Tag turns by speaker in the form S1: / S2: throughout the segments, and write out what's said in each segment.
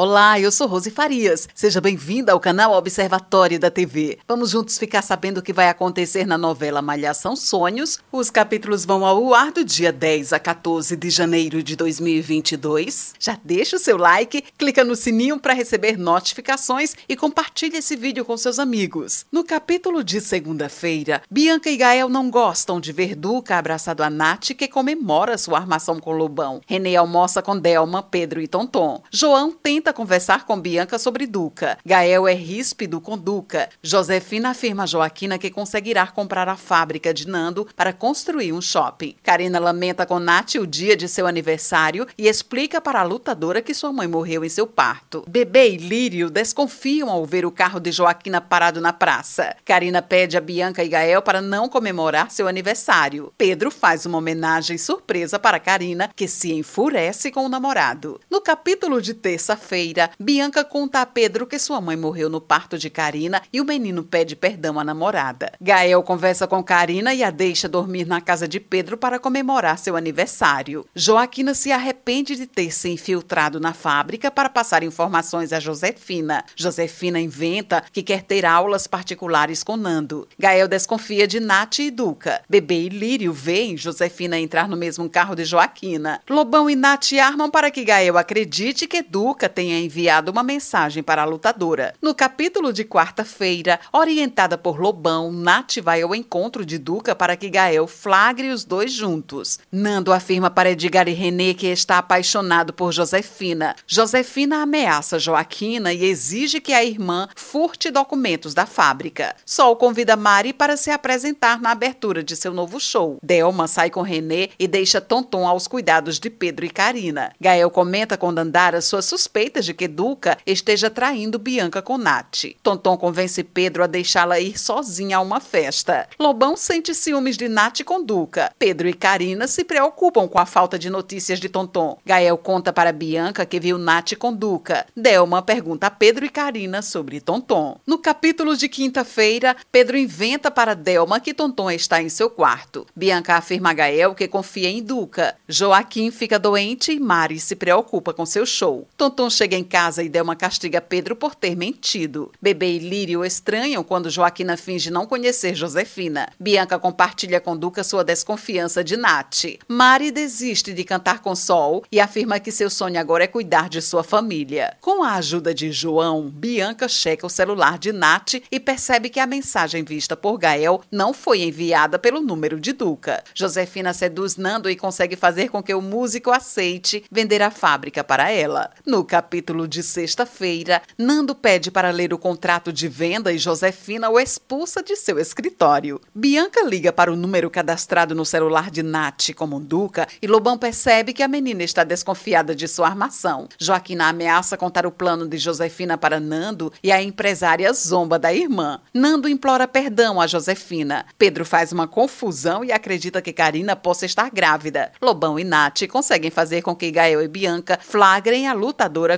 S1: Olá, eu sou Rose Farias. Seja bem-vinda ao canal Observatório da TV. Vamos juntos ficar sabendo o que vai acontecer na novela Malhação Sonhos. Os capítulos vão ao ar do dia 10 a 14 de janeiro de 2022. Já deixa o seu like, clica no sininho para receber notificações e compartilhe esse vídeo com seus amigos. No capítulo de segunda-feira, Bianca e Gael não gostam de ver Duca abraçado a Nath, que comemora sua armação com Lobão. Renê almoça com Delma, Pedro e Tonton. João tenta tenta conversar com Bianca sobre Duca. Gael é ríspido com Duca. Josefina afirma a Joaquina que conseguirá comprar a fábrica de Nando para construir um shopping. Karina lamenta com Nath o dia de seu aniversário e explica para a lutadora que sua mãe morreu em seu parto. Bebê e Lírio desconfiam ao ver o carro de Joaquina parado na praça. Karina pede a Bianca e Gael para não comemorar seu aniversário. Pedro faz uma homenagem surpresa para Karina, que se enfurece com o namorado. No capítulo de terça-feira, feira Bianca conta a Pedro que sua mãe morreu no parto de Karina e o menino pede perdão à namorada. Gael conversa com Karina e a deixa dormir na casa de Pedro para comemorar seu aniversário. Joaquina se arrepende de ter se infiltrado na fábrica para passar informações a Josefina. Josefina inventa que quer ter aulas particulares com Nando. Gael desconfia de Nath e Duca. Bebê e Lírio veem Josefina entrar no mesmo carro de Joaquina. Lobão e Nath armam para que Gael acredite que Duca tenha enviado uma mensagem para a lutadora. No capítulo de quarta-feira, orientada por Lobão, Nath vai ao encontro de Duca para que Gael flagre os dois juntos. Nando afirma para Edgar e René que está apaixonado por Josefina. Josefina ameaça Joaquina e exige que a irmã furte documentos da fábrica. Sol convida Mari para se apresentar na abertura de seu novo show. Delma sai com René e deixa Tonton aos cuidados de Pedro e Karina. Gael comenta com Dandara sua suspeita de que Duca esteja traindo Bianca com Nath. Tonton convence Pedro a deixá-la ir sozinha a uma festa. Lobão sente ciúmes de Nath com Duca. Pedro e Karina se preocupam com a falta de notícias de Tonton. Gael conta para Bianca que viu Nath com Duca. Delma pergunta a Pedro e Karina sobre Tonton. No capítulo de quinta-feira, Pedro inventa para Delma que Tonton está em seu quarto. Bianca afirma a Gael que confia em Duca. Joaquim fica doente e Mari se preocupa com seu show. Tonton chega em casa e Delma castiga Pedro por ter mentido. Bebê e Lírio estranham quando Joaquina finge não conhecer Josefina. Bianca compartilha com Duca sua desconfiança de Nath. Mari desiste de cantar com Sol e afirma que seu sonho agora é cuidar de sua família. Com a ajuda de João, Bianca checa o celular de Nath e percebe que a mensagem vista por Gael não foi enviada pelo número de Duca. Josefina seduz Nando e consegue fazer com que o músico aceite vender a fábrica para ela. No capítulo capítulo de sexta-feira, Nando pede para ler o contrato de venda e Josefina o expulsa de seu escritório. Bianca liga para o número cadastrado no celular de Nath como Duca e Lobão percebe que a menina está desconfiada de sua armação. Joaquina ameaça contar o plano de Josefina para Nando e a empresária zomba da irmã. Nando implora perdão a Josefina. Pedro faz uma confusão e acredita que Karina possa estar grávida. Lobão e Nath conseguem fazer com que Gael e Bianca flagrem a lutadora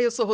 S1: Eu sou